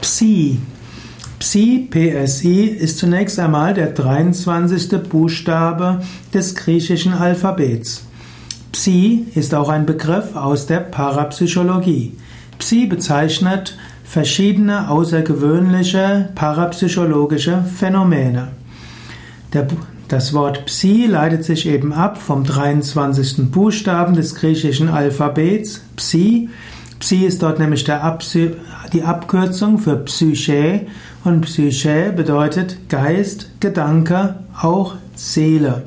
Psi. Psi, PSI, ist zunächst einmal der 23. Buchstabe des griechischen Alphabets. Psi ist auch ein Begriff aus der Parapsychologie. Psi bezeichnet verschiedene außergewöhnliche parapsychologische Phänomene. Der, das Wort Psi leitet sich eben ab vom 23. Buchstaben des griechischen Alphabets, Psi. Psi ist dort nämlich die Abkürzung für Psyche und Psyche bedeutet Geist, Gedanke, auch Seele.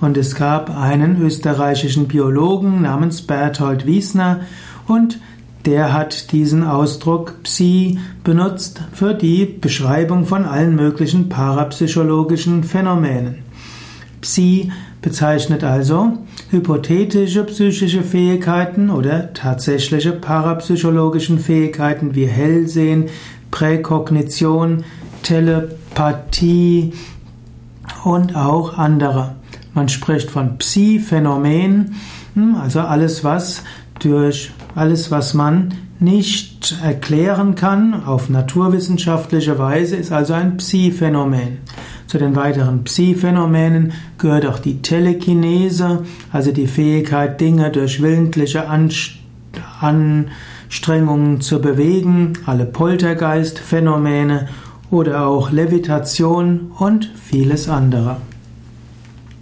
Und es gab einen österreichischen Biologen namens Berthold Wiesner und der hat diesen Ausdruck Psi benutzt für die Beschreibung von allen möglichen parapsychologischen Phänomenen. Psi bezeichnet also hypothetische psychische Fähigkeiten oder tatsächliche parapsychologischen Fähigkeiten wie Hellsehen, Präkognition, Telepathie und auch andere. Man spricht von Psi-Phänomen, hm, also alles, was durch alles, was man nicht erklären kann auf naturwissenschaftliche Weise, ist also ein Psi-Phänomen. Zu den weiteren Psi-Phänomenen gehört auch die Telekinese, also die Fähigkeit, Dinge durch willentliche Anstrengungen zu bewegen, alle Poltergeist-Phänomene oder auch Levitation und vieles andere.